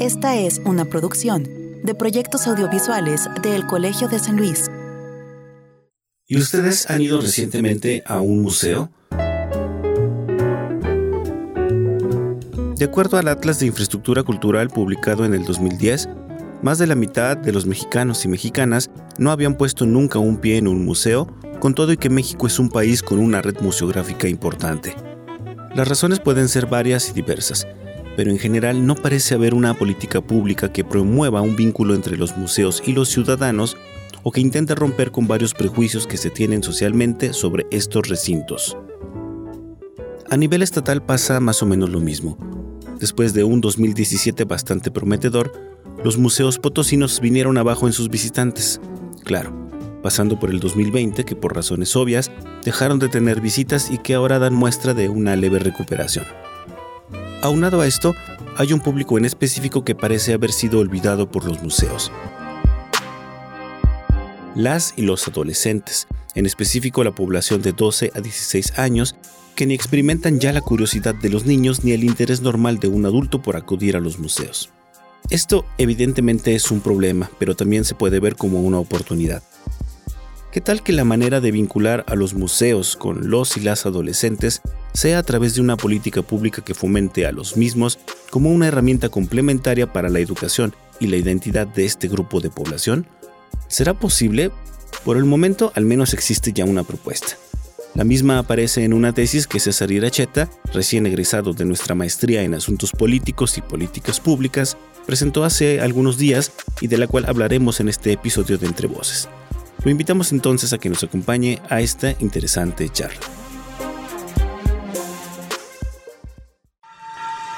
Esta es una producción de proyectos audiovisuales del Colegio de San Luis. ¿Y ustedes han ido recientemente a un museo? De acuerdo al Atlas de Infraestructura Cultural publicado en el 2010, más de la mitad de los mexicanos y mexicanas no habían puesto nunca un pie en un museo, con todo y que México es un país con una red museográfica importante. Las razones pueden ser varias y diversas, pero en general no parece haber una política pública que promueva un vínculo entre los museos y los ciudadanos o que intente romper con varios prejuicios que se tienen socialmente sobre estos recintos. A nivel estatal pasa más o menos lo mismo. Después de un 2017 bastante prometedor, los museos potosinos vinieron abajo en sus visitantes. Claro, pasando por el 2020 que por razones obvias dejaron de tener visitas y que ahora dan muestra de una leve recuperación. Aunado a esto, hay un público en específico que parece haber sido olvidado por los museos. Las y los adolescentes, en específico la población de 12 a 16 años, que ni experimentan ya la curiosidad de los niños ni el interés normal de un adulto por acudir a los museos. Esto evidentemente es un problema, pero también se puede ver como una oportunidad. ¿Qué tal que la manera de vincular a los museos con los y las adolescentes sea a través de una política pública que fomente a los mismos como una herramienta complementaria para la educación y la identidad de este grupo de población? ¿Será posible? Por el momento al menos existe ya una propuesta. La misma aparece en una tesis que César Iracheta, recién egresado de nuestra maestría en Asuntos Políticos y Políticas Públicas, presentó hace algunos días y de la cual hablaremos en este episodio de Entre Voces. Lo invitamos entonces a que nos acompañe a esta interesante charla.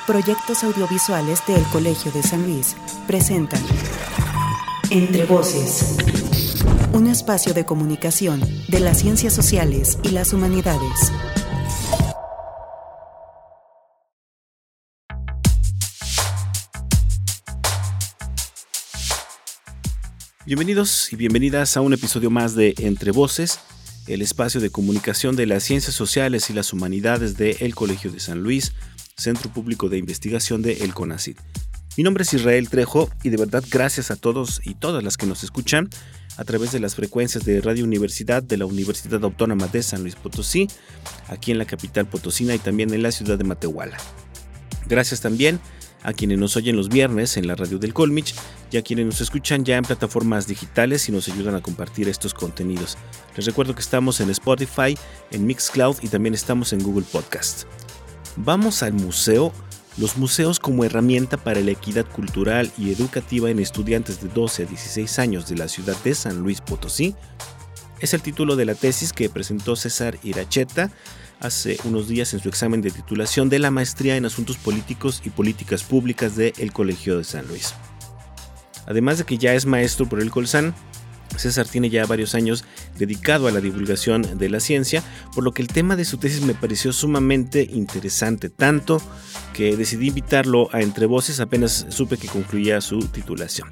Proyectos audiovisuales del Colegio de San Luis presentan Entre Voces, un espacio de comunicación de las ciencias sociales y las humanidades. Bienvenidos y bienvenidas a un episodio más de Entre Voces, el espacio de comunicación de las ciencias sociales y las humanidades del El Colegio de San Luis, Centro Público de Investigación de El CONACID. Mi nombre es Israel Trejo y de verdad gracias a todos y todas las que nos escuchan a través de las frecuencias de Radio Universidad de la Universidad Autónoma de San Luis Potosí, aquí en la capital potosina y también en la ciudad de Matehuala. Gracias también a quienes nos oyen los viernes en la radio del Colmich y a quienes nos escuchan ya en plataformas digitales y nos ayudan a compartir estos contenidos. Les recuerdo que estamos en Spotify, en Mixcloud y también estamos en Google Podcast. Vamos al museo. Los museos como herramienta para la equidad cultural y educativa en estudiantes de 12 a 16 años de la ciudad de San Luis Potosí es el título de la tesis que presentó César Iracheta hace unos días en su examen de titulación de la maestría en Asuntos Políticos y Políticas Públicas del Colegio de San Luis. Además de que ya es maestro por el Colsan, César tiene ya varios años dedicado a la divulgación de la ciencia, por lo que el tema de su tesis me pareció sumamente interesante, tanto que decidí invitarlo a Entre Voces apenas supe que concluía su titulación.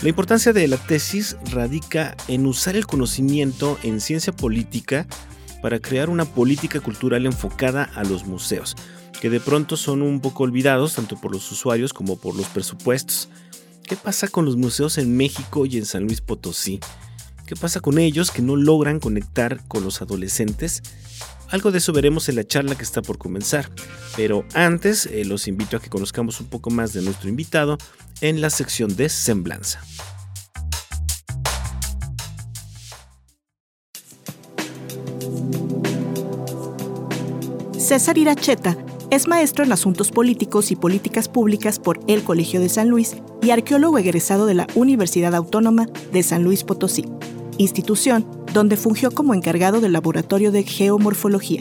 La importancia de la tesis radica en usar el conocimiento en ciencia política para crear una política cultural enfocada a los museos, que de pronto son un poco olvidados tanto por los usuarios como por los presupuestos. ¿Qué pasa con los museos en México y en San Luis Potosí? ¿Qué pasa con ellos que no logran conectar con los adolescentes? Algo de eso veremos en la charla que está por comenzar, pero antes eh, los invito a que conozcamos un poco más de nuestro invitado en la sección de Semblanza. César Iracheta es maestro en asuntos políticos y políticas públicas por el Colegio de San Luis y arqueólogo egresado de la Universidad Autónoma de San Luis Potosí, institución donde fungió como encargado del Laboratorio de Geomorfología.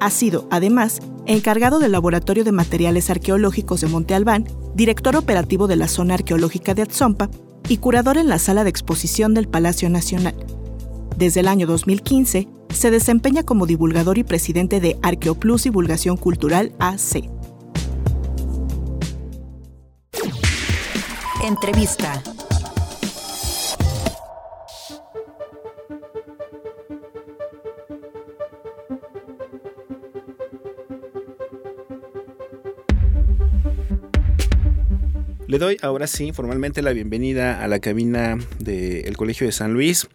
Ha sido, además, encargado del Laboratorio de Materiales Arqueológicos de Monte Albán, director operativo de la Zona Arqueológica de Atzompa y curador en la Sala de Exposición del Palacio Nacional. Desde el año 2015, se desempeña como divulgador y presidente de Arqueoplus Divulgación Cultural AC. Entrevista. Le doy ahora sí formalmente la bienvenida a la cabina del Colegio de San Luis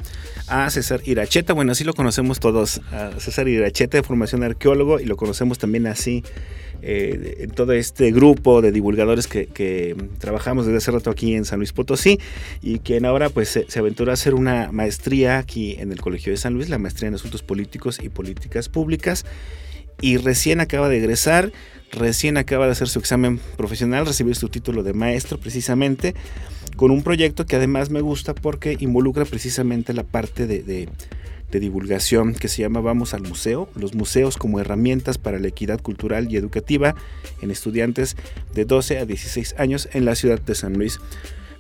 a César Iracheta. Bueno, así lo conocemos todos, César Iracheta de formación arqueólogo y lo conocemos también así eh, en todo este grupo de divulgadores que, trabajamos desde hace rato aquí en San Luis Potosí y quien ahora pues se, se, aventuró a hacer una maestría aquí en el Colegio de San Luis, la maestría en Asuntos Políticos y Políticas Públicas y recién acaba de egresar recién acaba de hacer su examen profesional, recibir su título de maestro precisamente, con un proyecto que además me gusta porque involucra precisamente la parte de, divulgación que se llama Vamos al Museo, los museos como herramientas para la equidad cultural y educativa en estudiantes de 12 a 16 años en la ciudad de San Luis.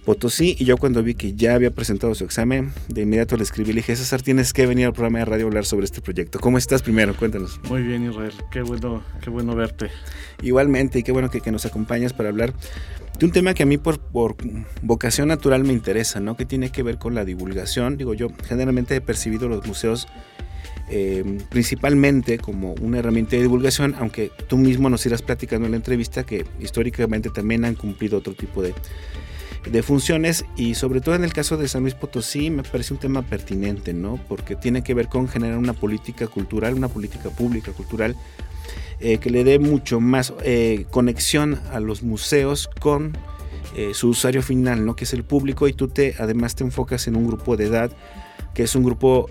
Potosí y yo cuando vi que ya había presentado su examen, de inmediato le escribí, le dije, César, tienes que venir al programa de radio a hablar sobre este proyecto. ¿Cómo estás primero? Cuéntanos. Muy bien, Israel, qué bueno, qué bueno verte. Igualmente, y qué bueno que, nos acompañas para hablar de un tema que a mí por, por, vocación natural me interesa, ¿no? Que tiene que ver con la divulgación. Digo, yo generalmente he percibido los museos eh, principalmente como una herramienta de divulgación, aunque tú mismo nos irás platicando en la entrevista que históricamente también han cumplido otro tipo de de funciones y sobre todo en el caso de San Luis Potosí me parece un tema pertinente, ¿no? Porque tiene que ver con generar una política cultural, una política pública cultural eh, que le dé mucho más eh, conexión a los museos con eh, su usuario final, ¿no? Que es el público y tú te además te enfocas en un grupo de edad que es un grupo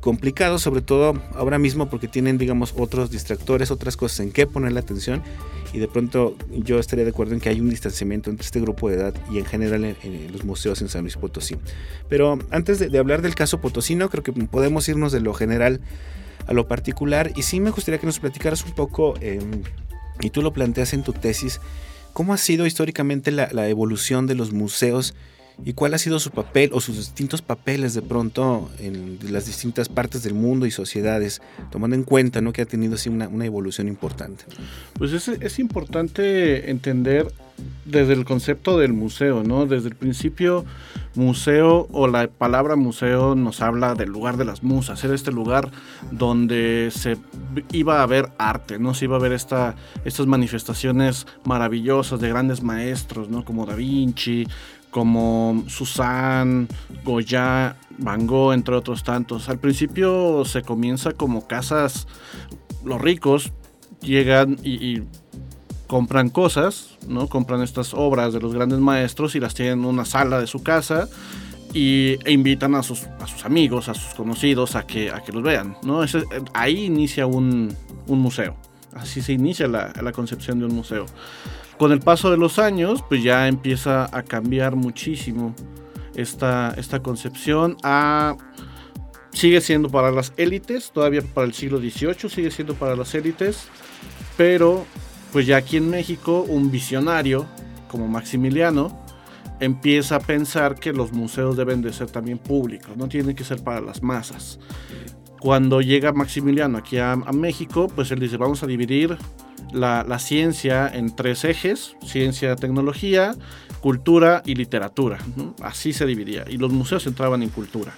complicado, sobre todo ahora mismo porque tienen, digamos, otros distractores, otras cosas en qué poner la atención y de pronto yo estaría de acuerdo en que hay un distanciamiento entre este grupo de edad y en general en, los museos en San Luis Potosí. Pero antes de, hablar del caso potosino, creo que podemos irnos de lo general a lo particular y sí me gustaría que nos platicaras un poco, em, y tú lo planteas en tu tesis, cómo ha sido históricamente la evolución de los museos y cuál ha sido su papel o sus distintos papeles de pronto en las distintas partes del mundo y sociedades, tomando en cuenta ¿no? que ha tenido así una, evolución importante. Pues es, es, importante entender desde el concepto del museo, ¿no? Desde el principio, museo o la palabra museo nos habla del lugar de las musas, era este lugar donde se iba a ver arte, ¿no? Se iba a ver esta, estas manifestaciones maravillosas de grandes maestros, ¿no? Como Da Vinci, como Susan, Goya, Van Gogh, entre otros tantos. Al principio se comienza como casas, los ricos llegan y, compran cosas, ¿no? Compran estas obras de los grandes maestros y las tienen en una sala de su casa y, e invitan a sus, a sus amigos, a sus conocidos a que, a que los vean, ¿no? ahí inicia un, museo. Así se inicia la, la concepción de un museo con el paso de los años, pues ya empieza a cambiar muchísimo esta, esta concepción. sigue siendo para las élites, todavía para el siglo XVIII sigue siendo para las élites, pero pues ya aquí en México un visionario como Maximiliano empieza a pensar que los museos deben de ser también públicos, no tienen que ser para las masas. Cuando llega Maximiliano aquí a, México, pues él dice, vamos a dividir la, ciencia en tres ejes, ciencia, tecnología, cultura y literatura. Así se dividía. Y los museos entraban en cultura.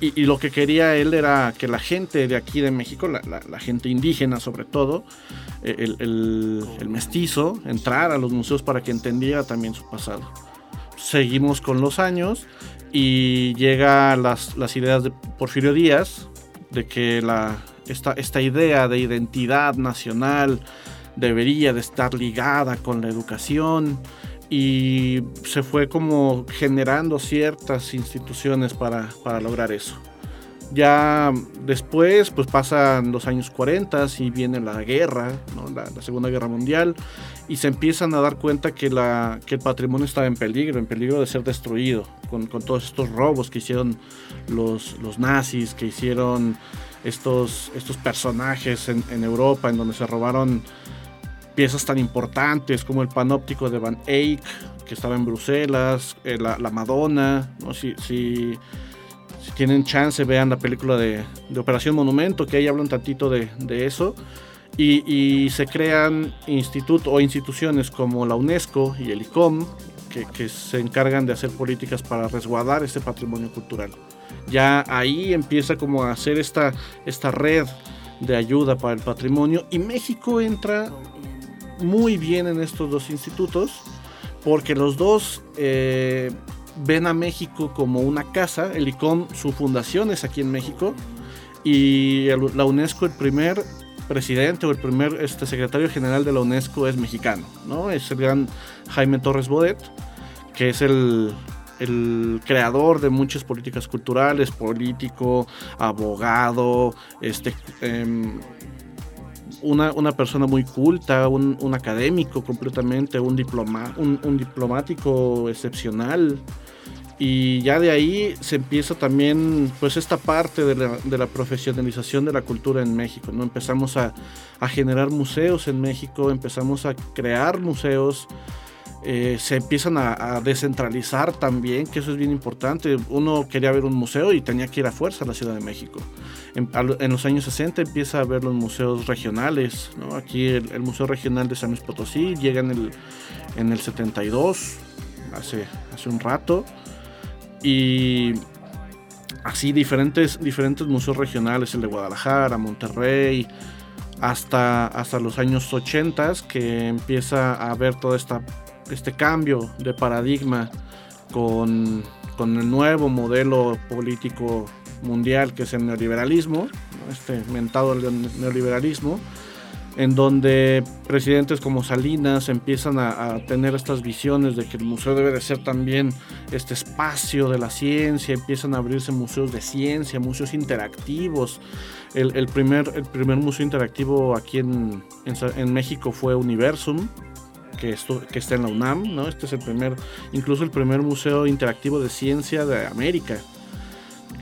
Y, lo que quería él era que la gente de aquí de México, la, gente indígena sobre todo, e, el, mestizo, entrara a los museos para que entendiera también su pasado. Seguimos con los años y llega las, ideas de Porfirio Díaz, de que esta, esta idea de identidad nacional debería de estar ligada con la educación y se fue como generando ciertas instituciones para, lograr eso. Ya después, pues pasan los años 40 y viene la guerra, la, Segunda Guerra Mundial, y se empiezan a dar cuenta que, la, que el patrimonio estaba en peligro, en peligro de ser destruido, con, todos estos robos que hicieron los, los nazis, que hicieron estos, estos personajes en, Europa, en donde se robaron piezas tan importantes como el panóptico de Van Eyck, que estaba en Bruselas, eh, la, Madonna, ¿no? si, si, tienen chance vean la película de, Operación Monumento, que ahí habla un tantito de, eso. Y, se crean institutos o instituciones como la UNESCO y el ICOM, que, que se encargan de hacer políticas para resguardar este patrimonio cultural ya ahí empieza como a hacer esta, esta red de ayuda para el patrimonio y México entra muy bien en estos dos institutos porque los dos eh, ven a México como una casa. El ICOM, su fundación es aquí en México. Y la UNESCO, el primer presidente o el primer este, secretario general de la UNESCO es mexicano, ¿no? Es el gran Jaime Torres Bodet, que es el, el creador de muchas políticas culturales, político, abogado, este, em, una, una, persona muy culta, un, un académico completamente, un, diploma, un, un diplomático excepcional y ya de ahí se empieza también pues esta parte de la, de la profesionalización de la cultura en México, ¿no? Empezamos a, a generar museos en México, empezamos a crear museos, eh, se empiezan a, descentralizar también, que eso es bien importante. Uno quería ver un museo y tenía que ir a fuerza a la Ciudad de México. En, los años 60 empieza a ver los museos regionales, ¿no? Aquí el, Museo Regional de San Luis Potosí llega en el, en el 72, hace, hace un rato y así diferentes, diferentes museos regionales, el de Guadalajara, Monterrey, hasta, hasta los años 80 que empieza a haber todo esta, este cambio de paradigma con, con, el nuevo modelo político mundial que es el neoliberalismo, este mentado neoliberalismo, en donde presidentes como Salinas empiezan a, tener estas visiones de que el museo debe de ser también este espacio de la ciencia, empiezan a abrirse museos de ciencia, museos interactivos. El, primer, el primer museo interactivo aquí en, en, México fue Universum, que, esto, que está en la UNAM, ¿no? Este es el primer, incluso el primer museo interactivo de ciencia de América.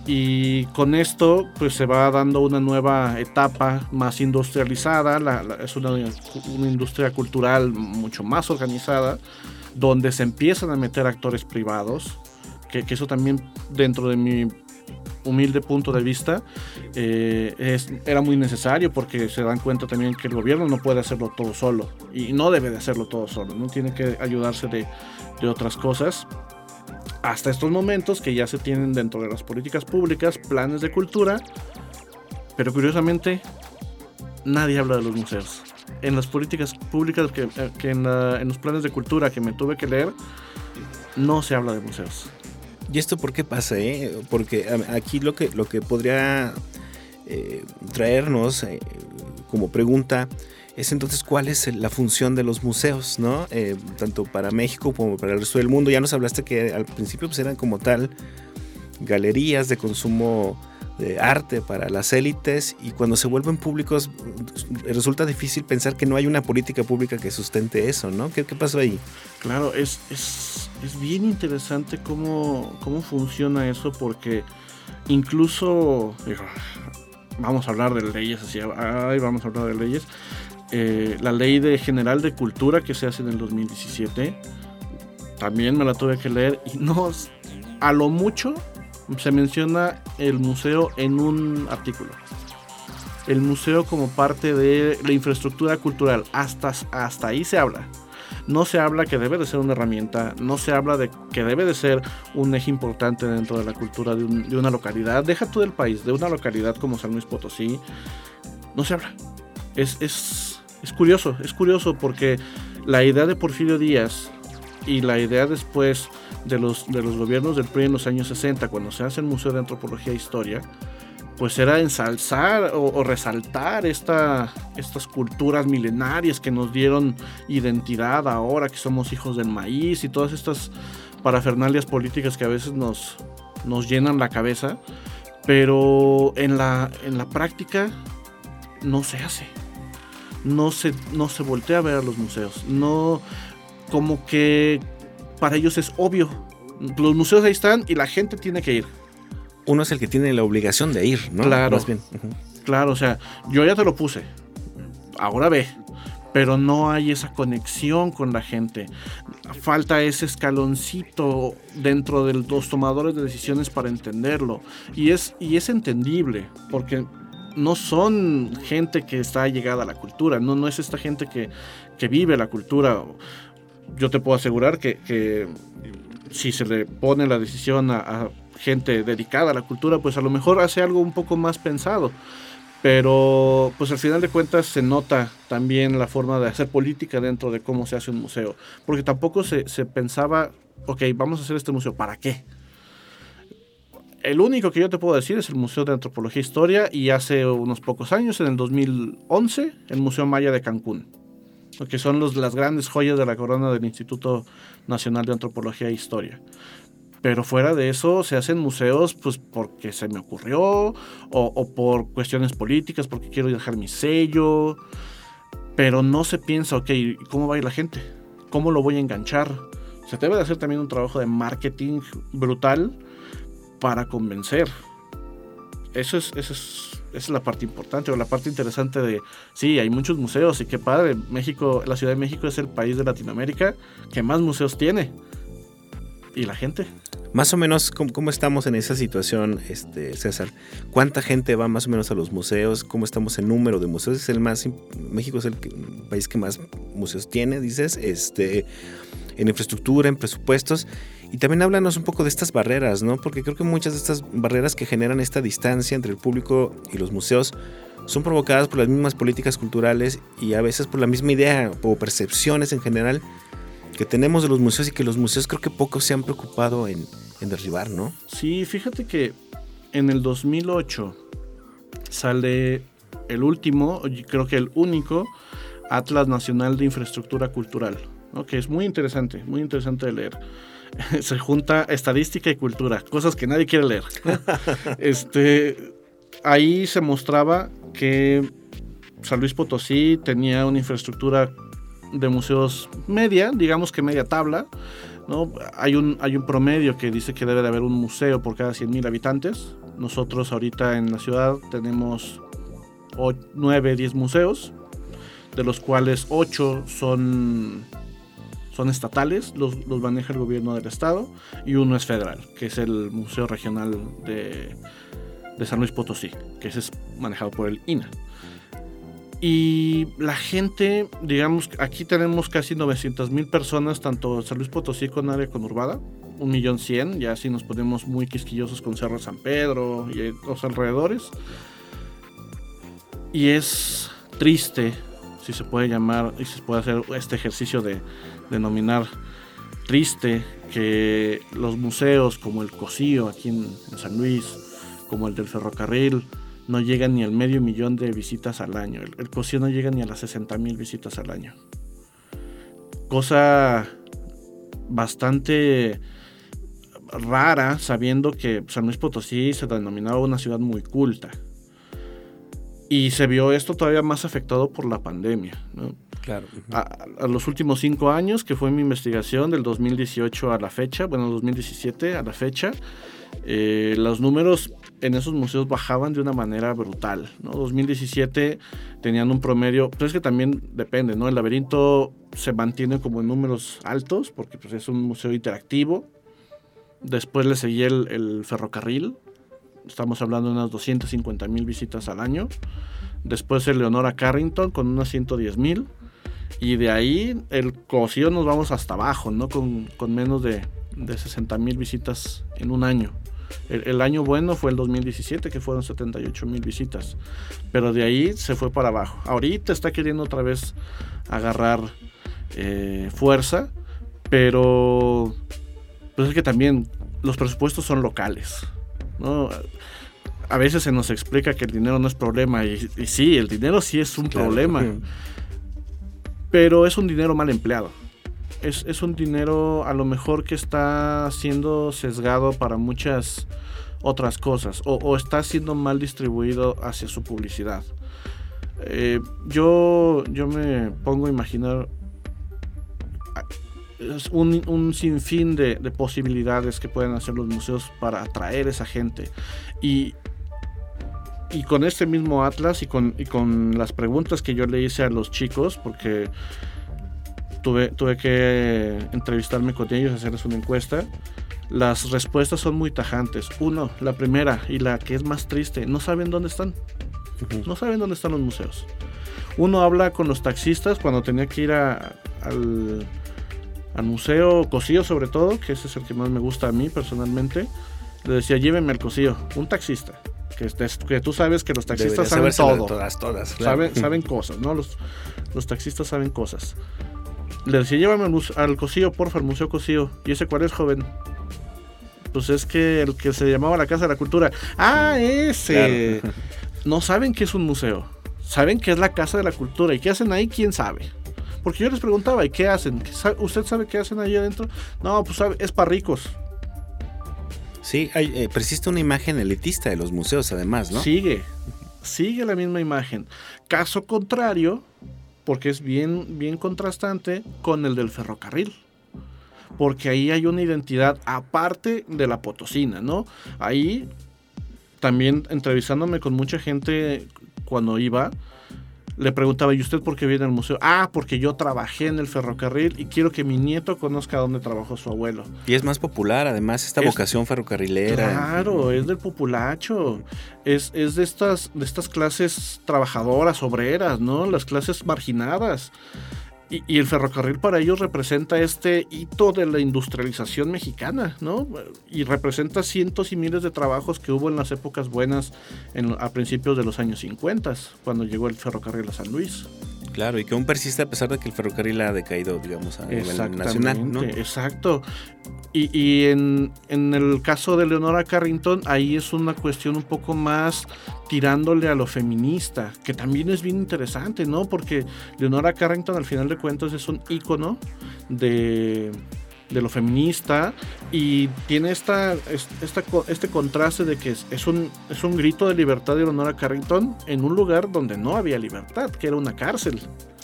Y con esto pues se va dando una nueva etapa más industrializada, es una, una, industria cultural mucho más organizada, donde se empiezan a meter actores privados, que, que eso también dentro de mi humilde punto de vista eh, es, era muy necesario porque se dan cuenta también que el gobierno no puede hacerlo todo solo y no debe de hacerlo todo solo, no tiene que ayudarse de, de otras cosas hasta estos momentos que ya se tienen dentro de las políticas públicas planes de cultura, pero curiosamente nadie habla de los museos. En las políticas públicas, que, eh, en, los planes de cultura que me tuve que leer, no se habla de museos. ¿Y esto por qué pasa? Eh? Porque aquí lo que, lo que podría eh, traernos como pregunta es entonces cuál es la función de los museos, ¿no? Eh, tanto para México como para el resto del mundo. Ya nos hablaste que al principio pues, eran como tal galerías de consumo de arte para las élites y cuando se vuelven públicos resulta difícil pensar que no hay una política pública que sustente eso, ¿no? ¿Qué, qué pasó ahí? Claro, es, es, es bien interesante cómo, cómo funciona eso porque incluso, vamos a hablar de leyes, así, ay, vamos a hablar de leyes, eh, la ley de general de cultura que se hace en el 2017. También me la tuve que leer y no, a lo mucho se menciona el museo en un artículo. El museo como parte de la infraestructura cultural, hasta, hasta ahí se habla. No se habla que debe de ser una herramienta, no se habla de que debe de ser un eje importante dentro de la cultura de, una localidad. Deja tú del país, de una localidad como San Luis Potosí. No se habla. Es, es es curioso, es curioso porque la idea de Porfirio Díaz y la idea después de los, de los gobiernos del PRI en los años 60, cuando se hace el Museo de Antropología e Historia, pues era ensalzar o, resaltar esta, estas culturas milenarias que nos dieron identidad ahora que somos hijos del maíz y todas estas parafernalias políticas que a veces nos, nos llenan la cabeza, pero en la, en la práctica no se hace no se, no se voltea a ver a los museos. No, como que para ellos es obvio. Los museos ahí están y la gente tiene que ir. Uno es el que tiene la obligación de ir, ¿no? Claro. bien. Claro, o sea, yo ya te lo puse. Ahora ve. Pero no hay esa conexión con la gente. Falta ese escaloncito dentro de los tomadores de decisiones para entenderlo. Y es, y es entendible, porque no son gente que está llegada a la cultura, no, no es esta gente que, vive la cultura. Yo te puedo asegurar que, si se le pone la decisión a, gente dedicada a la cultura, pues a lo mejor hace algo un poco más pensado. Pero pues al final de cuentas se nota también la forma de hacer política dentro de cómo se hace un museo. Porque tampoco se, pensaba, ok, vamos a hacer este museo, ¿para qué? El único que yo te puedo decir es el Museo de Antropología e Historia y hace unos pocos años, en el 2011, el Museo Maya de Cancún, que son los, las grandes joyas de la corona del Instituto Nacional de Antropología e Historia. Pero fuera de eso se hacen museos pues porque se me ocurrió o, o por cuestiones políticas, porque quiero dejar mi sello. Pero no se piensa, ok, ¿cómo va a ir la gente? ¿Cómo lo voy a enganchar? Se debe de hacer también un trabajo de marketing brutal para convencer. Eso es, eso es, es la parte importante o la parte interesante de, sí, hay muchos museos y qué padre, México, la Ciudad de México es el país de Latinoamérica que más museos tiene. ¿Y la gente? Más o menos, ¿cómo, estamos en esa situación, este, César? ¿Cuánta gente va más o menos a los museos? ¿Cómo estamos en número de museos? Es el más, México es el país que más museos tiene, dices, este, en infraestructura, en presupuestos. Y también háblanos un poco de estas barreras, ¿no? Porque creo que muchas de estas barreras que generan esta distancia entre el público y los museos son provocadas por las mismas políticas culturales y a veces por la misma idea o percepciones en general que tenemos de los museos y que los museos creo que pocos se han preocupado en, derribar, ¿no? Sí, fíjate que en el 2008 sale el último, creo que el único, Atlas Nacional de Infraestructura Cultural, que es muy interesante, muy interesante de leer. se junta estadística y cultura, cosas que nadie quiere leer. este, ahí se mostraba que San Luis Potosí tenía una infraestructura de museos media, digamos que media tabla. ¿no? Hay, un, hay un promedio que dice que debe de haber un museo por cada 100.000 habitantes. Nosotros ahorita en la ciudad tenemos 9, 10 museos, de los cuales 8 son son estatales, los, maneja el gobierno del estado, y uno es federal, que es el Museo Regional de, San Luis Potosí, que es manejado por el INA. Y la gente, digamos, aquí tenemos casi 900 mil personas, tanto San Luis Potosí con área conurbada, un millón cien, ya si nos ponemos muy quisquillosos con Cerro San Pedro y los alrededores. Y es triste, si se puede llamar, y se puede hacer este ejercicio de, denominar triste que los museos como el Cosío aquí en, San Luis, como el del ferrocarril, no llegan ni al medio millón de visitas al año. El, el no llega ni a las 60 mil visitas al año. Cosa bastante rara sabiendo que San Luis Potosí se denominaba una ciudad muy culta. Y se vio esto todavía más afectado por la pandemia. ¿no? Claro. A, los últimos cinco años, que fue mi investigación, del 2018 a la fecha, bueno, 2017 a la fecha, eh, los números en esos museos bajaban de una manera brutal. ¿no? 2017 tenían un promedio, pues es que también depende, ¿no? El laberinto se mantiene como en números altos porque pues, es un museo interactivo. Después le seguía el, el ferrocarril, estamos hablando de unas 250 mil visitas al año. Después el Leonora Carrington con unas 110 mil. Y de ahí el cocido nos vamos hasta abajo, ¿no? Con, menos de, de 60 mil visitas en un año. El, año bueno fue el 2017, que fueron 78 mil visitas. Pero de ahí se fue para abajo. Ahorita está queriendo otra vez agarrar eh, fuerza, pero pues es que también los presupuestos son locales. ¿no? A veces se nos explica que el dinero no es problema, y, sí, el dinero sí es un problema pero es un dinero mal empleado. Es, un dinero a lo mejor que está siendo sesgado para muchas otras cosas o, está siendo mal distribuido hacia su publicidad. Eh, yo, yo me pongo a imaginar un, un sinfín de, de, posibilidades que pueden hacer los museos para atraer a esa gente. Y, y con este mismo Atlas y con, con las preguntas que yo le hice a los chicos, porque tuve, tuve que entrevistarme con ellos, hacerles una encuesta, las respuestas son muy tajantes. Uno, la primera y la que es más triste, no saben dónde están. No saben dónde están los museos. Uno habla con los taxistas cuando tenía que ir al, al museo Cosío sobre todo, que ese es el que más me gusta a mí personalmente. Le decía, llévenme al Cosío, un taxista que, que tú sabes que los taxistas saben todo. Todas, todas. Saben, saben cosas, ¿no? Los, los taxistas saben cosas. Le decía, llévame al, al porfa, al Museo Cosío. ¿Y ese cuál es, joven? Pues es que el que se llamaba la Casa de la Cultura. Ah, ese. No saben que es un museo. Saben que es la Casa de la Cultura. ¿Y qué hacen ahí? ¿Quién sabe? Porque yo les preguntaba, ¿y qué hacen? ¿Usted sabe qué hacen ahí adentro? No, pues sabe, es para ricos. Sí, hay, eh, persiste una imagen elitista de los museos además, ¿no? Sigue, sigue la misma imagen. Caso contrario, porque es bien, bien contrastante con el del ferrocarril. Porque ahí hay una identidad aparte de la potosina, ¿no? Ahí también entrevistándome con mucha gente cuando iba, le preguntaba, ¿y usted por qué viene al museo? Ah, porque yo trabajé en el ferrocarril y quiero que mi nieto conozca dónde trabajó su abuelo. Y es más popular, además, esta vocación ferrocarrilera. Claro, es del populacho. Es, es de, estas, de estas clases trabajadoras, obreras, ¿no? Las clases marginadas. Y, el ferrocarril para ellos representa este hito de la industrialización mexicana, ¿no? Y representa cientos y miles de trabajos que hubo en las épocas buenas en, a principios de los años 50, cuando llegó el ferrocarril a San Luis. Claro, y que aún persiste a pesar de que el ferrocarril ha decaído, digamos, a nivel nacional. ¿no? Exacto. Y, en, el caso de Leonora Carrington, ahí es una cuestión un poco más tirándole a lo feminista, que también es bien interesante, ¿no? Porque Leonora Carrington, al final de cuentas, es un ícono de, lo feminista y tiene esta, esta, este contraste de que es, un, es un grito de libertad de Leonora Carrington en un lugar donde no había libertad, que era una cárcel.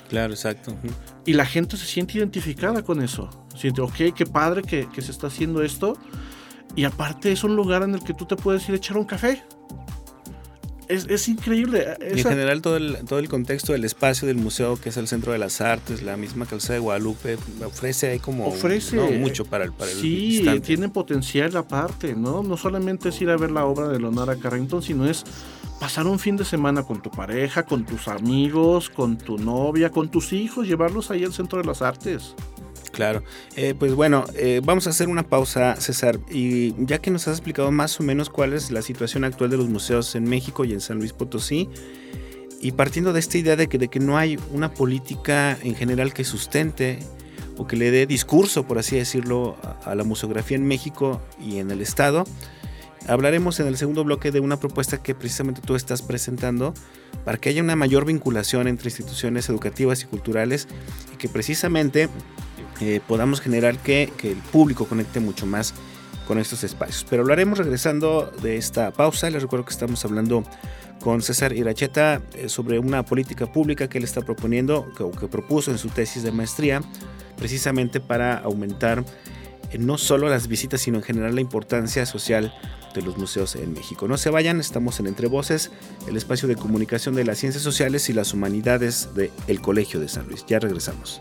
Claro, exacto. Y la gente se siente identificada con eso. Siente, ok, qué padre que, se está haciendo esto. Y aparte es un lugar en el que tú te puedes ir a echar un café. Es, increíble. en general todo el, todo el contexto del espacio del museo, que es el Centro de las Artes, la misma calzada de Guadalupe, ofrece ahí como ofrece, mucho para el, para el Sí, tiene potencial aparte, ¿no? No solamente es ir a ver la obra de Leonora Carrington, sino es pasar un fin de semana con tu pareja, con tus amigos, con tu novia, con tus hijos, llevarlos ahí al Centro de las Artes. Claro, eh, pues bueno, eh, vamos a hacer una pausa, César, y ya que nos has explicado más o menos cuál es la situación actual de los museos en México y en San Luis Potosí, y partiendo de esta idea de que, de que no hay una política en general que sustente o que le dé discurso, por así decirlo, a la museografía en México y en el Estado, hablaremos en el segundo bloque de una propuesta que precisamente tú estás presentando para que haya una mayor vinculación entre instituciones educativas y culturales y que precisamente eh, podamos generar que, el público conecte mucho más con estos espacios. Pero lo haremos regresando de esta pausa. Les recuerdo que estamos hablando con César Iracheta eh, sobre una política pública que él está proponiendo o que propuso en su tesis de maestría precisamente para aumentar eh, no solo las visitas, sino en general la importancia social de los museos en México. No se vayan, estamos en Entre Voces, el espacio de comunicación de las ciencias sociales y las humanidades del Colegio de San Luis. Ya regresamos.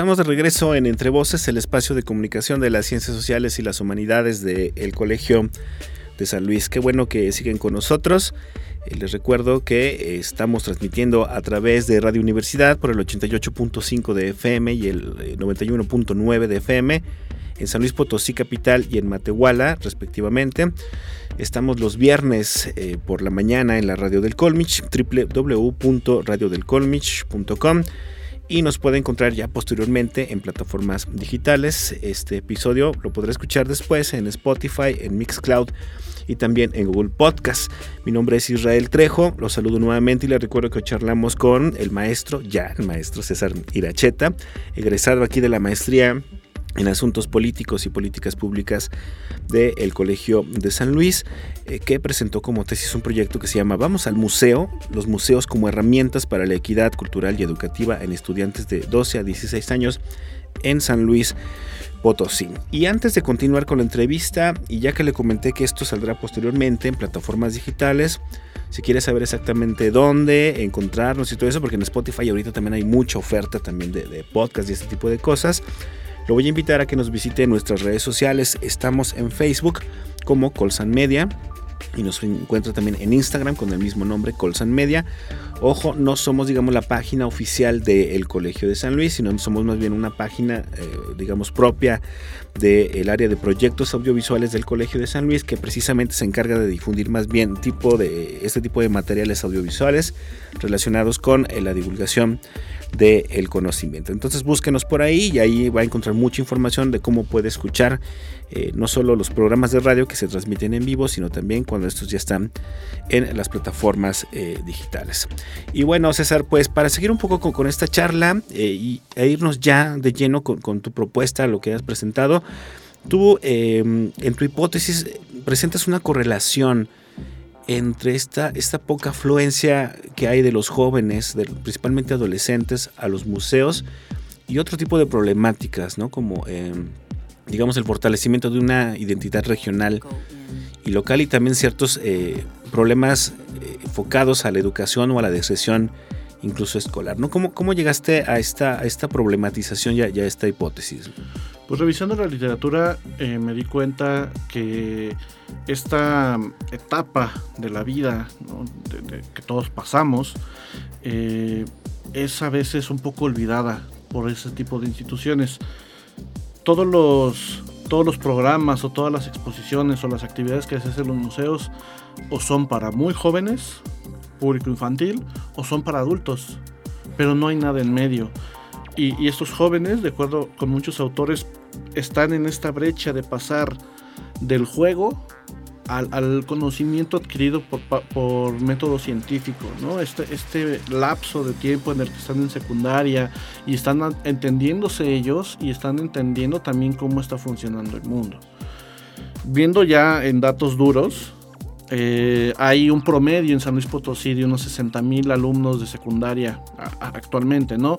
Estamos de regreso en Entre Voces, el espacio de comunicación de las ciencias sociales y las humanidades del Colegio de San Luis. Qué bueno que siguen con nosotros. Eh, les recuerdo que eh, estamos transmitiendo a través de Radio Universidad por el 88.5 de FM y el 91.9 eh, de FM en San Luis Potosí Capital y en Matehuala respectivamente. Estamos los viernes por la mañana en la radio del Colmich, www.radiodelcolmich.com y nos puede encontrar ya posteriormente en plataformas digitales. Este episodio lo podrá escuchar después en Spotify, en Mixcloud y también en Google Podcast. Mi nombre es Israel Trejo, los saludo nuevamente y les recuerdo que charlamos con el maestro, ya el maestro César Iracheta, egresado aquí de la maestría en asuntos políticos y políticas públicas del Colegio de San Luis, eh, que presentó como tesis un proyecto que se llama Vamos al Museo, los museos como herramientas para la equidad cultural y educativa en estudiantes de 12 a 16 años en San Luis Potosí. Y antes de continuar con la entrevista, y ya que le comenté que esto saldrá posteriormente en plataformas digitales, si quieres saber exactamente dónde encontrarnos y todo eso, porque en Spotify ahorita también hay mucha oferta también de, de podcast y este tipo de cosas, lo voy a invitar a que nos visite en nuestras redes sociales. Estamos en Facebook como Colsan Media y nos encuentra también en Instagram con el mismo nombre, Colsan Media. Ojo, no somos, digamos, la página oficial del Colegio de San Luis, sino somos más bien una página, eh, digamos, propia del área de proyectos audiovisuales del Colegio de San Luis, que precisamente se encarga de difundir más bien tipo de, este tipo de materiales audiovisuales relacionados con eh, la divulgación del conocimiento. Entonces búsquenos por ahí y ahí va a encontrar mucha información de cómo puede escuchar eh, no solo los programas de radio que se transmiten en vivo, sino también cuando estos ya están en las plataformas digitales. Y bueno, César, pues para seguir un poco con, esta charla eh, y, e irnos ya de lleno con, con, tu propuesta, lo que has presentado, tú en tu hipótesis presentas una correlación entre esta, esta poca afluencia que hay de los jóvenes, principalmente adolescentes, a los museos y otro tipo de problemáticas, ¿no? Como, em, digamos, el fortalecimiento de una identidad regional y local y también ciertos eh, problemas eh, enfocados a la educación o a la deserción incluso escolar, ¿no? ¿Cómo, cómo llegaste a esta, a esta problematización y a, esta hipótesis? Pues revisando la literatura eh, me di cuenta que esta etapa de la vida que todos pasamos eh, es a veces un poco olvidada por ese tipo de instituciones. Todos los, todos los programas o todas las exposiciones o las actividades que se hacen en los museos o son para muy jóvenes, público infantil, o son para adultos, pero no hay nada en medio. Y, estos jóvenes, de acuerdo con muchos autores, están en esta brecha de pasar del juego al, conocimiento adquirido por, por, método científico, ¿no? Este, este lapso de tiempo en el que están en secundaria y están entendiéndose ellos y están entendiendo también cómo está funcionando el mundo. Viendo ya en datos duros, eh, hay un promedio en San Luis Potosí de unos 60 mil alumnos de secundaria actualmente, ¿no?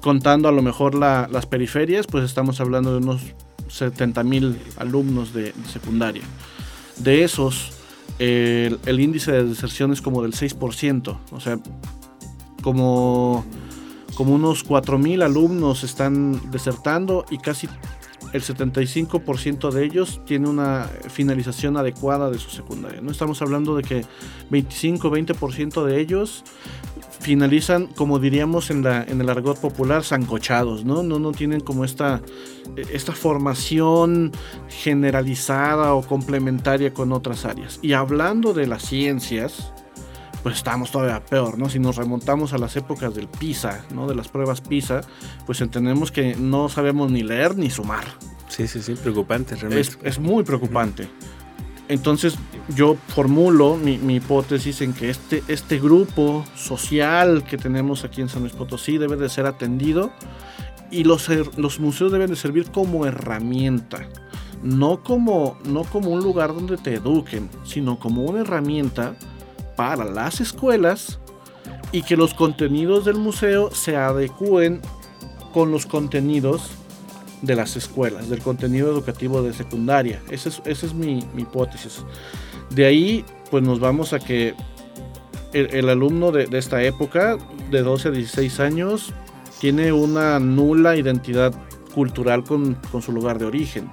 Contando a lo mejor las periferias, pues estamos hablando de unos 70 mil alumnos de, secundaria. De esos, el, índice de deserción es como del 6%, o sea, como, como unos 4 mil alumnos están desertando y casi el 75% de ellos tiene una finalización adecuada de su secundaria. No estamos hablando de que 25-20% de ellos finalizan, como diríamos en, la, en el argot popular, zancochados, ¿no? No, no tienen como esta, esta formación generalizada o complementaria con otras áreas. Y hablando de las ciencias, pues estamos todavía peor, ¿no? Si nos remontamos a las épocas del PISA, ¿no? De las pruebas PISA, pues entendemos que no sabemos ni leer ni sumar. Sí, sí, sí, preocupante realmente. Es, muy preocupante. Entonces yo formulo mi, hipótesis en que este, este grupo social que tenemos aquí en San Luis Potosí debe de ser atendido y los, los museos deben de servir como herramienta. No como, no como un lugar donde te eduquen, sino como una herramienta para las escuelas y que los contenidos del museo se adecúen con los contenidos de las escuelas, del contenido educativo de secundaria. Esa es, mi, hipótesis. De ahí, pues nos vamos a que el, alumno de, esta época, de 12 a 16 años, tiene una nula identidad cultural con, con su lugar de origen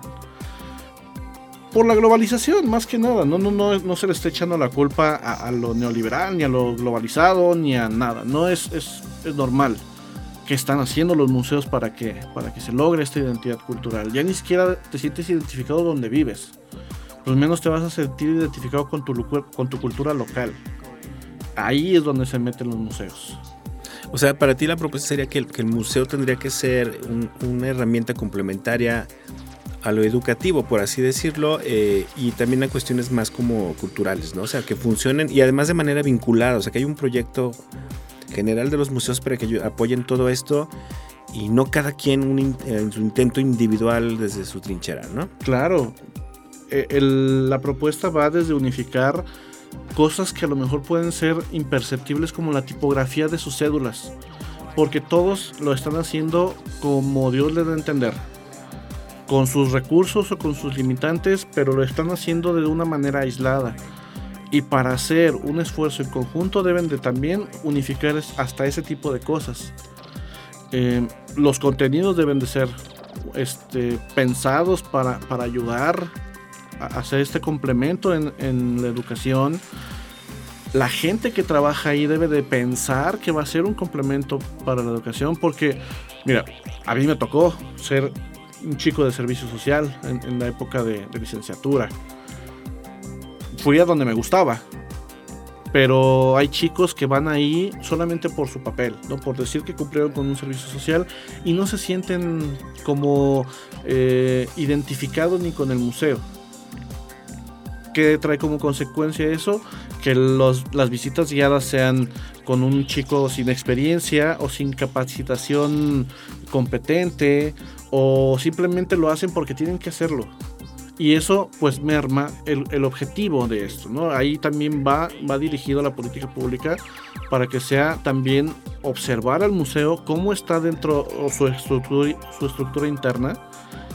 por la globalización, más que nada. No, no, no, no se le está echando la culpa a, lo neoliberal, ni a lo globalizado, ni a nada. No es, es, es, normal que están haciendo los museos para que, para que se logre esta identidad cultural. Ya ni siquiera te sientes identificado donde vives. Pues menos te vas a sentir identificado con tu, con tu cultura local. Ahí es donde se meten los museos. O sea, para ti la propuesta sería que el, que el museo tendría que ser una herramienta complementaria a lo educativo, por así decirlo, eh, y también a cuestiones más como culturales, ¿no? O sea, que funcionen y además de manera vinculada, o sea, que hay un proyecto general de los museos para que apoyen todo esto y no cada quien en su intento individual desde su trinchera, ¿no? Claro. Eh, la propuesta va desde unificar cosas que a lo mejor pueden ser imperceptibles como la tipografía de sus cédulas, porque todos lo están haciendo como Dios les da a entender, con sus recursos o con sus limitantes, pero lo están haciendo de una manera aislada. Y para hacer un esfuerzo en conjunto deben de también unificar hasta ese tipo de cosas. Eh, los contenidos deben de ser este, pensados para, ayudar a hacer este complemento en, la educación. La gente que trabaja ahí debe de pensar que va a ser un complemento para la educación porque, mira, a mí me tocó ser un chico de servicio social en, la época de licenciatura. Fui a donde me gustaba, pero hay chicos que van ahí solamente por su papel, ¿no? por decir que cumplieron con un servicio social y no se sienten como eh, identificados ni con el museo. ¿Qué trae como consecuencia eso? Que las visitas guiadas sean con un chico sin experiencia o sin capacitación competente o simplemente lo hacen porque tienen que hacerlo. Y eso pues merma el, el, objetivo de esto, ¿no? Ahí también va, va dirigido a la política pública para que sea también observar al museo cómo está dentro su estructura, su estructura interna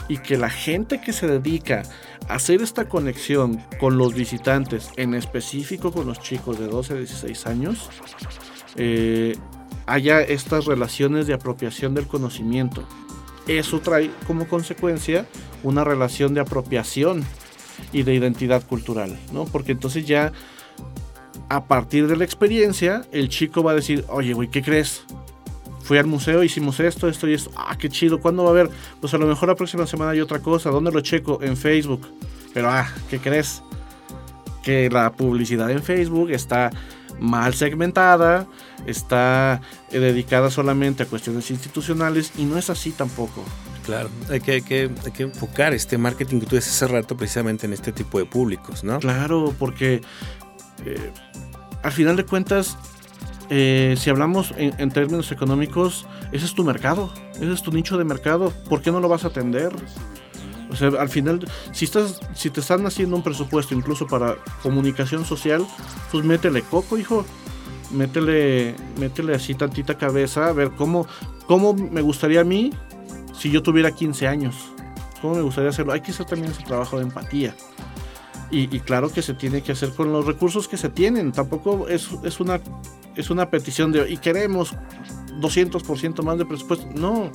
y que la gente que se dedica a hacer esta conexión con los visitantes, en específico con los chicos de 12 a 16 años, eh, haya estas relaciones de apropiación del conocimiento. Eso trae como consecuencia una relación de apropiación y de identidad cultural, ¿no? Porque entonces ya a partir de la experiencia, el chico va a decir, oye, güey, ¿qué crees? Fui al museo, hicimos esto, esto y esto. Ah, qué chido, ¿cuándo va a haber? Pues a lo mejor la próxima semana hay otra cosa. ¿Dónde lo checo? En Facebook. Pero, ah, ¿qué crees? Que la publicidad en Facebook está mal segmentada, está eh, dedicada solamente a cuestiones institucionales y no es así tampoco. Claro, hay que, hay que, hay que enfocar este marketing que tú dices hace rato precisamente en este tipo de públicos, ¿no? Claro, porque eh, al final de cuentas, eh, si hablamos en, términos económicos, ese es tu mercado, ese es tu nicho de mercado. ¿Por qué no lo vas a atender? O sea, al final, si, estás, si te están haciendo un presupuesto incluso para comunicación social, pues métele coco, hijo. Métele, métele así tantita cabeza a ver cómo, cómo me gustaría a mí si yo tuviera 15 años. ¿Cómo me gustaría hacerlo? Hay que hacer también ese trabajo de empatía. Y, claro que se tiene que hacer con los recursos que se tienen. Tampoco es, es, una, es una petición de, y queremos 200% más de presupuesto. No.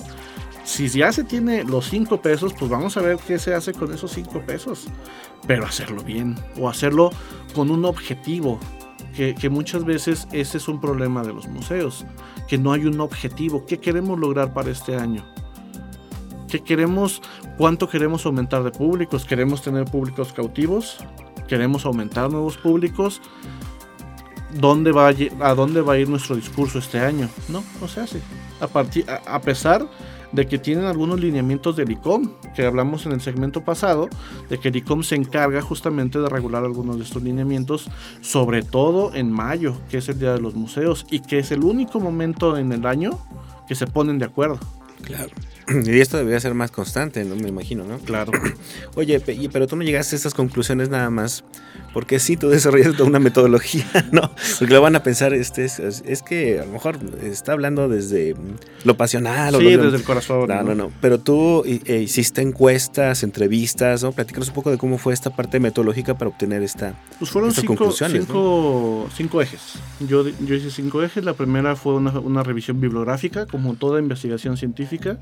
Si ya se tiene los 5 pesos, pues vamos a ver qué se hace con esos 5 pesos. Pero hacerlo bien. O hacerlo con un objetivo. Que, que, muchas veces ese es un problema de los museos. Que no hay un objetivo. ¿Qué queremos lograr para este año? ¿Qué queremos? ¿Cuánto queremos aumentar de públicos? ¿Queremos tener públicos cautivos? ¿Queremos aumentar nuevos públicos? ¿Dónde va a, dónde va a ir nuestro discurso este año? No, no se hace. A, a, pesar de que tienen algunos lineamientos del ICOM, que hablamos en el segmento pasado, de que el ICOM se encarga justamente de regular algunos de estos lineamientos, sobre todo en mayo, que es el Día de los Museos, y que es el único momento en el año que se ponen de acuerdo. Claro. Y esto debería ser más constante, ¿no? Me imagino, ¿no? Claro. Oye, pero tú no llegaste a estas conclusiones nada más porque sí, tú desarrollas toda una metodología, ¿no? Porque lo van a pensar, este es, que a lo mejor está hablando desde lo pasional. Sí, o desde el corazón. No, no, no. Pero tú eh, hiciste encuestas, entrevistas, ¿no? Platícanos un poco de cómo fue esta parte metodológica para obtener esta Pues fueron cinco, cinco, ejes. Yo, yo hice cinco ejes. La primera fue una, una revisión bibliográfica, como toda investigación científica.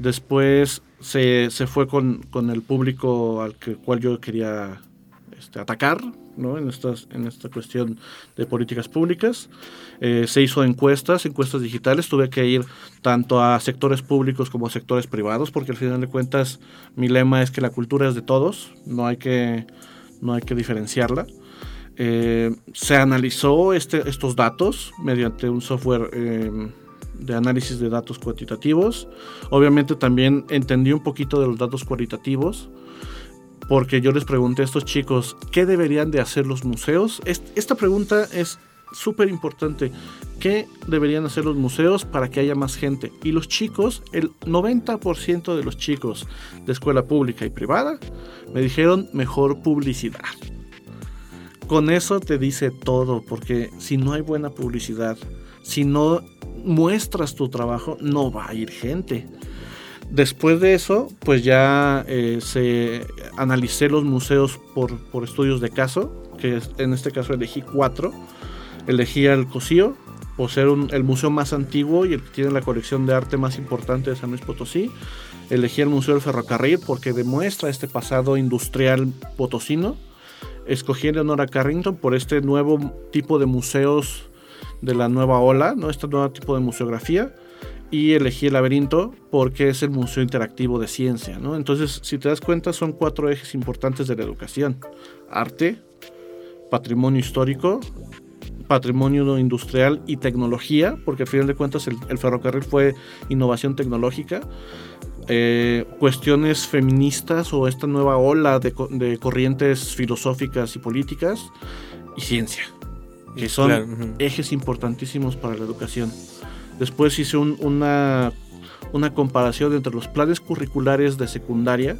Después se, se fue con, con, el público al que, cual yo quería este, atacar ¿no? en, esta cuestión de políticas públicas. Eh, se hizo encuestas, encuestas digitales. Tuve que ir tanto a sectores públicos como a sectores privados, porque al final de cuentas mi lema es que la cultura es de todos, no hay que, no hay que diferenciarla. Eh, se analizó este, estos datos mediante un software eh, de análisis de datos cuantitativos. Obviamente también entendí un poquito de los datos cualitativos porque yo les pregunté a estos chicos qué deberían de hacer los museos. Esta pregunta es súper importante. ¿qué deberían hacer los museos para que haya más gente? Y los chicos, el 90% de los chicos de escuela pública y privada me dijeron mejor publicidad. Con eso te dice todo, porque si no hay buena publicidad, si no muestras tu trabajo, no va a ir gente. Después de eso, pues ya eh, se analicé los museos por, por, estudios de caso, que en este caso elegí cuatro. Elegí el Cosío, por ser el museo más antiguo y el que tiene la colección de arte más importante de San Luis Potosí. Elegí el Museo del Ferrocarril porque demuestra este pasado industrial potosino. Escogí el Leonora Carrington por este nuevo tipo de museos de la nueva ola, ¿no? este nuevo tipo de museografía y elegí el laberinto porque es el museo interactivo de ciencia, ¿no? Entonces, si te das cuenta, son cuatro ejes importantes de la educación. Arte, patrimonio histórico, patrimonio industrial y tecnología, porque al final de cuentas el, ferrocarril fue innovación tecnológica, eh, cuestiones feministas o esta nueva ola de, de, corrientes filosóficas y políticas, y ciencia, que son ejes importantísimos para la educación. Después hice una, comparación entre los planes curriculares de secundaria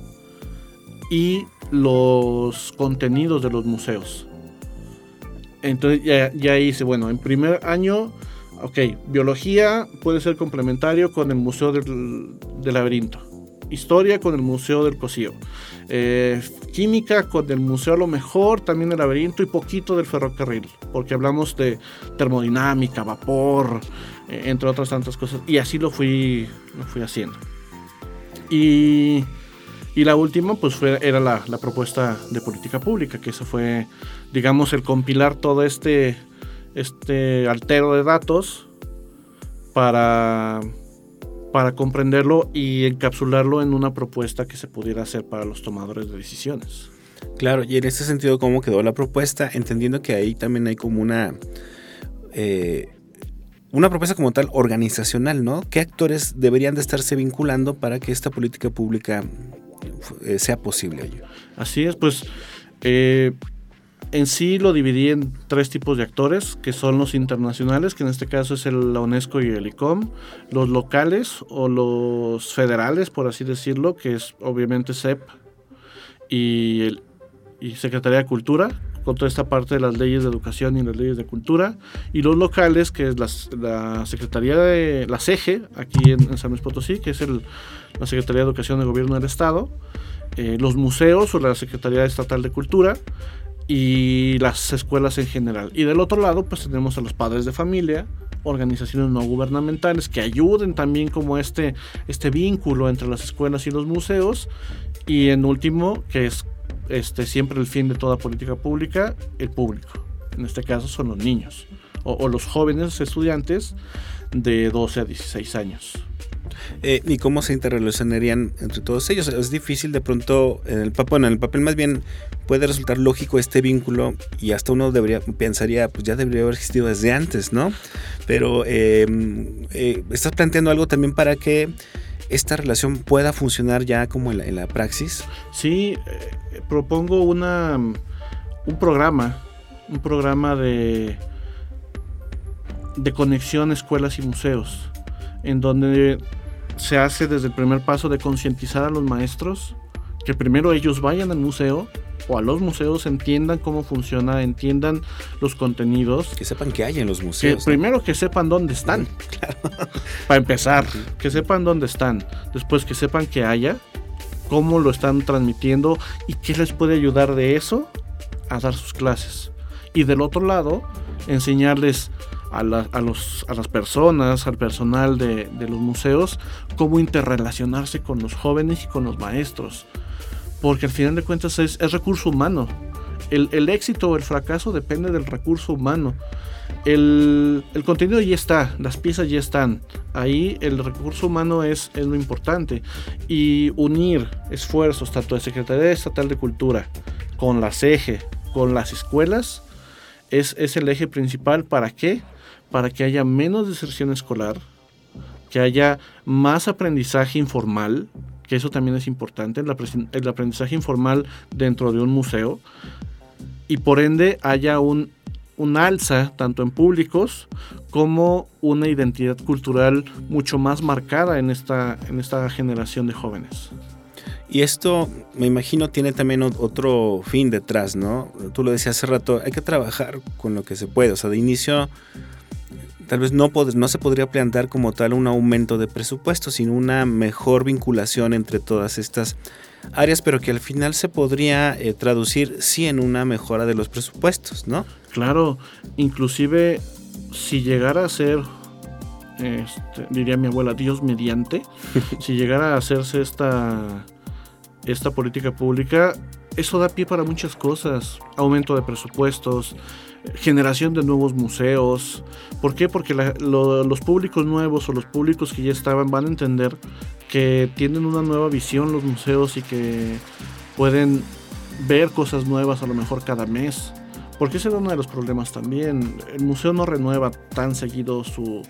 y los contenidos de los museos. Entonces ya, hice, bueno, en primer año, ok, biología puede ser complementario con el Museo del, Laberinto. Historia con el Museo del Cosío. Eh, química con el Museo a lo mejor, también del laberinto y poquito del ferrocarril, porque hablamos de termodinámica, vapor, eh, entre otras tantas cosas. Y así lo fui, lo fui haciendo. Y, y la última, pues fue, era la, la, propuesta de política pública, que eso fue, digamos, el compilar todo este, este altero de datos para, para comprenderlo y encapsularlo en una propuesta que se pudiera hacer para los tomadores de decisiones. Claro, y en ese sentido, ¿cómo quedó la propuesta? Entendiendo que ahí también hay como una... Eh, una propuesta como tal organizacional, ¿no? ¿Qué actores deberían de estarse vinculando para que esta política pública eh, sea posible? Así es, pues eh, en sí lo dividí en tres tipos de actores, que son los internacionales, que en este caso es el, la UNESCO y el ICOM, los locales o los federales, por así decirlo, que es obviamente CEP y, el, y Secretaría de Cultura, con toda esta parte de las leyes de educación y las leyes de cultura, y los locales, que es la Secretaría de la CEGE, aquí en, San Luis Potosí, que es el, la Secretaría de Educación del Gobierno del Estado, eh, los museos o la Secretaría Estatal de Cultura, y las escuelas en general. Y del otro lado, pues tenemos a los padres de familia, organizaciones no gubernamentales que ayuden también como este, este vínculo entre las escuelas y los museos. Y en último, que es este, siempre el fin de toda política pública, el público. En este caso son los niños o, los jóvenes estudiantes de 12 a 16 años. Eh, ¿Y cómo se interrelacionarían entre todos ellos? Es difícil de pronto, en el papel, en el papel más bien puede resultar lógico este vínculo y hasta uno debería pensaría, pues ya debería haber existido desde antes, ¿no? Pero em, eh, estás planteando algo también para que esta relación pueda funcionar ya como en la, praxis? Sí, eh, propongo una, un programa, un programa de, de conexión escuelas y museos, en donde se hace desde el primer paso de concientizar a los maestros, que primero ellos vayan al museo o a los museos entiendan cómo funciona, entiendan los contenidos. Que sepan que hay en los museos. Primero que sepan dónde están. Para empezar, que sepan dónde están. Después que sepan que haya, cómo lo están transmitiendo y qué les puede ayudar de eso a dar sus clases. Y del otro lado, enseñarles a, los, a las personas, al personal de, de los museos, cómo interrelacionarse con los jóvenes y con los maestros porque al final de cuentas es, recurso humano. El, éxito o el fracaso depende del recurso humano. El, contenido ya está, las piezas ya están. Ahí el recurso humano es, es lo importante. Y unir esfuerzos tanto de Secretaría Estatal de Cultura con la CEGE, con las escuelas, es, es el eje principal. ¿Para qué? Para que haya menos deserción escolar, que haya más aprendizaje informal, que eso también es importante, el aprendizaje informal dentro de un museo, y por ende haya un, un alza tanto en públicos como una identidad cultural mucho más marcada en esta, en esta generación de jóvenes. Y esto, me imagino, tiene también otro fin detrás, ¿no? Tú lo decías hace rato, hay que trabajar con lo que se puede. O sea, de inicio, tal vez no, no se podría plantear como tal un aumento de presupuesto, sino una mejor vinculación entre todas estas áreas, pero que al final se podría eh, traducir sí en una mejora de los presupuestos, ¿no? Claro, inclusive si llegara a ser, este, diría mi abuela, Dios mediante, si llegara a hacerse esta esta política pública, eso da pie para muchas cosas. Aumento de presupuestos, generación de nuevos museos. ¿Por qué? Porque los públicos nuevos o los públicos que ya estaban van a entender que tienen una nueva visión los museos y que pueden ver cosas nuevas a lo mejor cada mes. Porque ese era uno de los problemas también. El museo no renueva tan seguido su,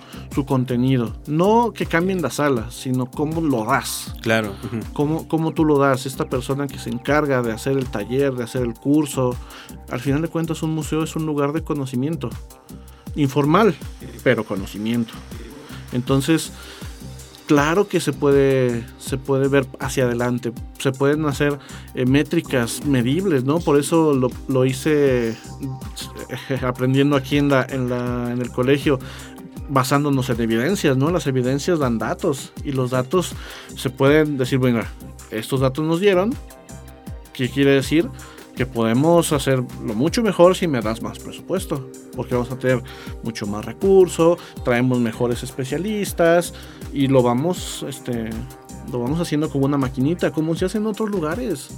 contenido. No que cambien la sala, sino cómo lo das. Claro. cómo, cómo, tú lo das. Esta persona que se encarga de hacer el taller, de hacer el curso. Al final de cuentas, un museo es un lugar de conocimiento. Informal, pero conocimiento. Entonces, claro que se puede, se puede ver hacia adelante, se pueden hacer eh, métricas medibles, ¿no? Por eso lo, hice eh, aprendiendo aquí en, la, en, la, en el colegio, basándonos en evidencias, ¿no? Las evidencias dan datos y los datos se pueden decir, bueno, estos datos nos dieron, ¿qué quiere decir? Que podemos hacerlo mucho mejor si me das más presupuesto, porque vamos a tener mucho más recurso, traemos mejores especialistas y lo vamos, este, lo vamos haciendo como una maquinita, como se hace en otros lugares.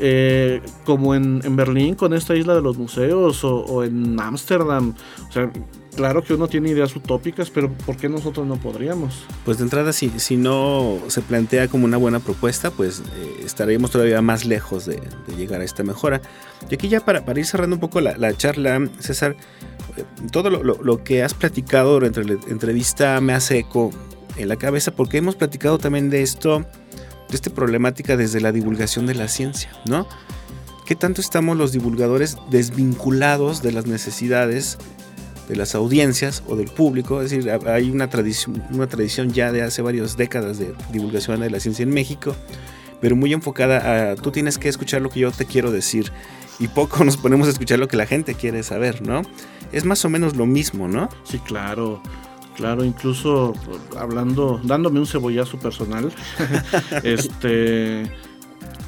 Eh, como en, Berlín con esta isla de los museos o, o en Ámsterdam. O sea, claro que uno tiene ideas utópicas, pero ¿por qué nosotros no podríamos? Pues de entrada, si, si no se plantea como una buena propuesta, pues eh, estaríamos todavía más lejos de, llegar a esta mejora. Y aquí ya para, para ir cerrando un poco la, charla, César, eh, todo lo, que has platicado durante la entrevista me hace eco en la cabeza porque hemos platicado también de esto, de esta problemática desde la divulgación de la ciencia, ¿no? ¿Qué tanto estamos los divulgadores desvinculados de las necesidades de las audiencias o del público. Es decir, hay una tradición, una tradición ya de hace varias décadas de divulgación de la ciencia en México, pero muy enfocada a tú tienes que escuchar lo que yo te quiero decir y poco nos ponemos a escuchar lo que la gente quiere saber, ¿no? Es más o menos lo mismo, ¿no? Sí, claro. Claro, incluso hablando, dándome un cebollazo personal, este,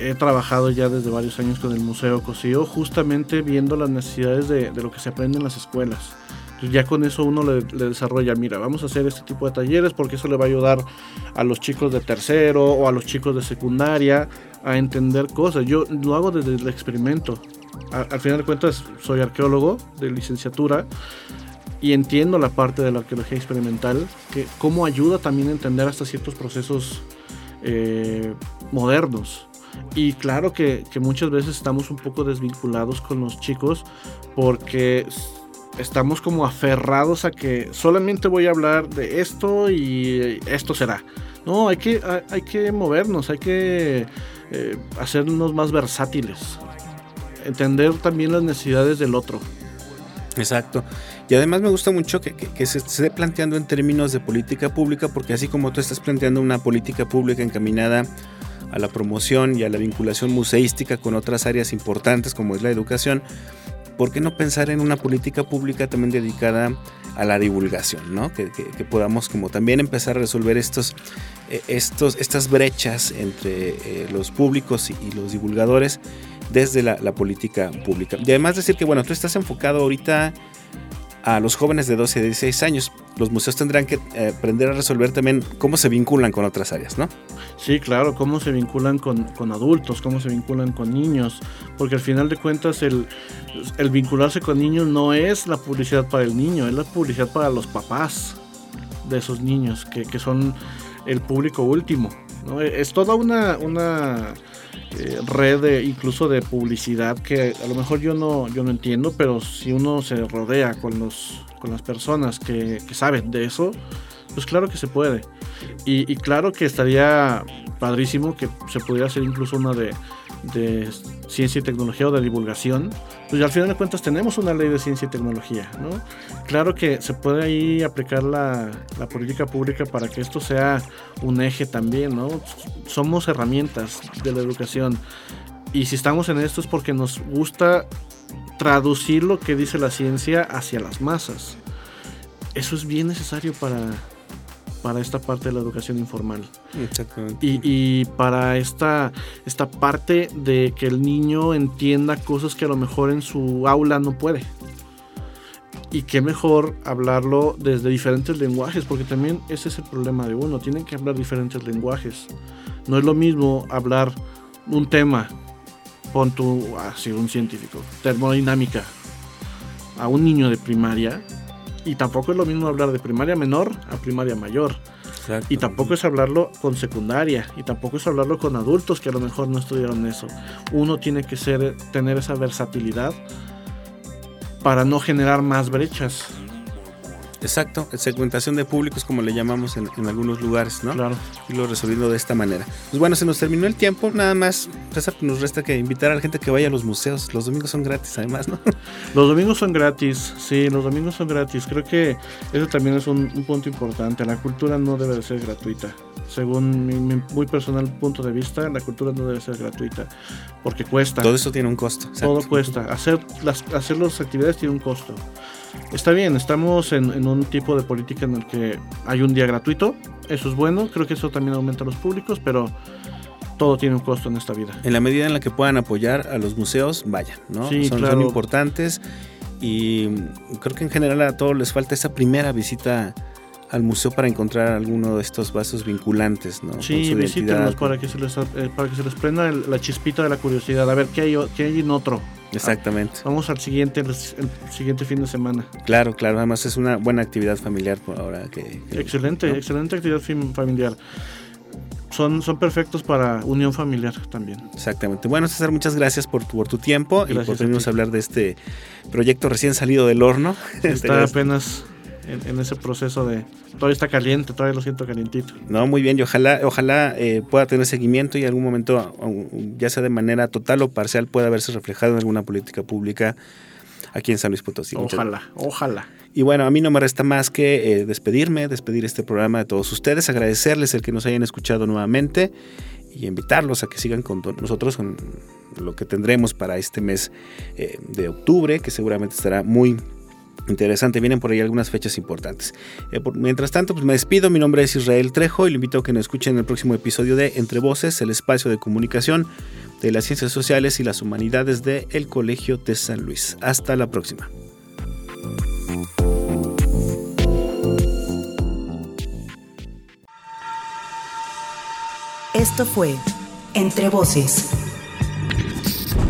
he trabajado ya desde varios años con el Museo Cosío, justamente viendo las necesidades de, de, lo que se aprende en las escuelas ya con eso uno le, desarrolla, mira, vamos a hacer este tipo de talleres porque eso le va a ayudar a los chicos de tercero o a los chicos de secundaria a entender cosas. Yo lo hago desde el experimento. al final de cuentas, soy arqueólogo de licenciatura y entiendo la parte de la arqueología experimental, que cómo ayuda también a entender hasta ciertos procesos eh, modernos. Y claro que, que, muchas veces estamos un poco desvinculados con los chicos porque estamos como aferrados a que solamente voy a hablar de esto y esto será. No, hay que, hay que movernos, hay que eh, hacernos más versátiles. Entender también las necesidades del otro. Exacto. Y además me gusta mucho que, se esté planteando en términos de política pública, porque así como tú estás planteando una política pública encaminada a la promoción y a la vinculación museística con otras áreas importantes como es la educación, ¿por qué no pensar en una política pública también dedicada a la divulgación, ¿no? que, podamos como también empezar a resolver estos, eh, estos, estas brechas entre eh, los públicos y, los divulgadores desde la, la, política pública. Y además decir que, bueno, tú estás enfocado ahorita a los jóvenes de 12 y 16 años. Los museos tendrán que eh, aprender a resolver también cómo se vinculan con otras áreas, ¿no? Sí, claro, cómo se vinculan con, adultos, cómo se vinculan con niños, porque al final de cuentas el, el, vincularse con niños no es la publicidad para el niño, es la publicidad para los papás de esos niños, que, que son el público último. Es toda una, una eh, red de, incluso de publicidad que a lo mejor yo no, yo no entiendo, pero si uno se rodea con, los, con las personas que, saben de eso, pues claro que se puede. Y, claro que estaría padrísimo que se pudiera hacer incluso una de, de ciencia y tecnología o de divulgación, pues al final de cuentas tenemos una ley de ciencia y tecnología, ¿no? Claro que se puede ahí aplicar la, la política pública para que esto sea un eje también, ¿no? Somos herramientas de la educación y si estamos en esto es porque nos gusta traducir lo que dice la ciencia hacia las masas. Eso es bien necesario para, para esta parte de la educación informal. Exactamente. Y, para esta, esta parte de que el niño entienda cosas que a lo mejor en su aula no puede. Y qué mejor hablarlo desde diferentes lenguajes, porque también ese es el problema de uno, tienen que hablar diferentes lenguajes. No es lo mismo hablar un tema, pon tú, así un científico, termodinámica, a un niño de primaria, y tampoco es lo mismo hablar de primaria menor a primaria mayor. Y tampoco es hablarlo con secundaria. Y tampoco es hablarlo con adultos que a lo mejor no estudiaron eso. Uno tiene que ser, tener esa versatilidad para no generar más brechas. Exacto, segmentación de públicos como le llamamos en, algunos lugares, ¿no? Claro. Y lo resolviendo de esta manera. Pues bueno, se nos terminó el tiempo, nada más, nos resta que invitar a la gente que vaya a los museos. Los domingos son gratis además, ¿no? Los domingos son gratis, sí, los domingos son gratis. Creo que eso también es un, punto importante. La cultura no debe de ser gratuita. Según mi, muy personal punto de vista, la cultura no debe ser gratuita, porque cuesta. Todo eso tiene un costo. Todo cuesta. Hacer las, hacer las actividades tiene un costo. Está bien, estamos en, un tipo de política en el que hay un día gratuito, eso es bueno, creo que eso también aumenta los públicos, pero todo tiene un costo en esta vida. En la medida en la que puedan apoyar a los museos, vayan, ¿no? son, son importantes y creo que en general a todos les falta esa primera visita al museo para encontrar alguno de estos vasos vinculantes, ¿no? Sí, visítenos para que se les eh, para que se les prenda la chispita de la curiosidad, a ver qué hay, qué hay en otro. Exactamente. Vamos al siguiente, el, siguiente fin de semana. Claro, claro. Además es una buena actividad familiar por ahora que. excelente, excelente actividad familiar. Son, son perfectos para unión familiar también. Exactamente. Bueno, César, muchas gracias por tu, por tu tiempo y por venirnos a, hablar de este proyecto recién salido del horno. Está apenas en, ese proceso de todavía está caliente, todavía lo siento calientito. No, muy bien, y ojalá, ojalá eh, pueda tener seguimiento y en algún momento, ya sea de manera total o parcial, pueda verse reflejado en alguna política pública aquí en San Luis Potosí. Ojalá, ojalá. Y bueno, a mí no me resta más que eh, despedirme, despedir este programa de todos ustedes, agradecerles el que nos hayan escuchado nuevamente y invitarlos a que sigan con nosotros con lo que tendremos para este mes eh, de octubre, que seguramente estará muy interesante. Vienen por ahí algunas fechas importantes. Eh, mientras tanto, pues me despido. Mi nombre es Israel Trejo y lo invito a que nos escuchen en el próximo episodio de Entre Voces, el espacio de comunicación de las ciencias sociales y las humanidades de el Colegio de San Luis. Hasta la próxima. Esto fue Entre Voces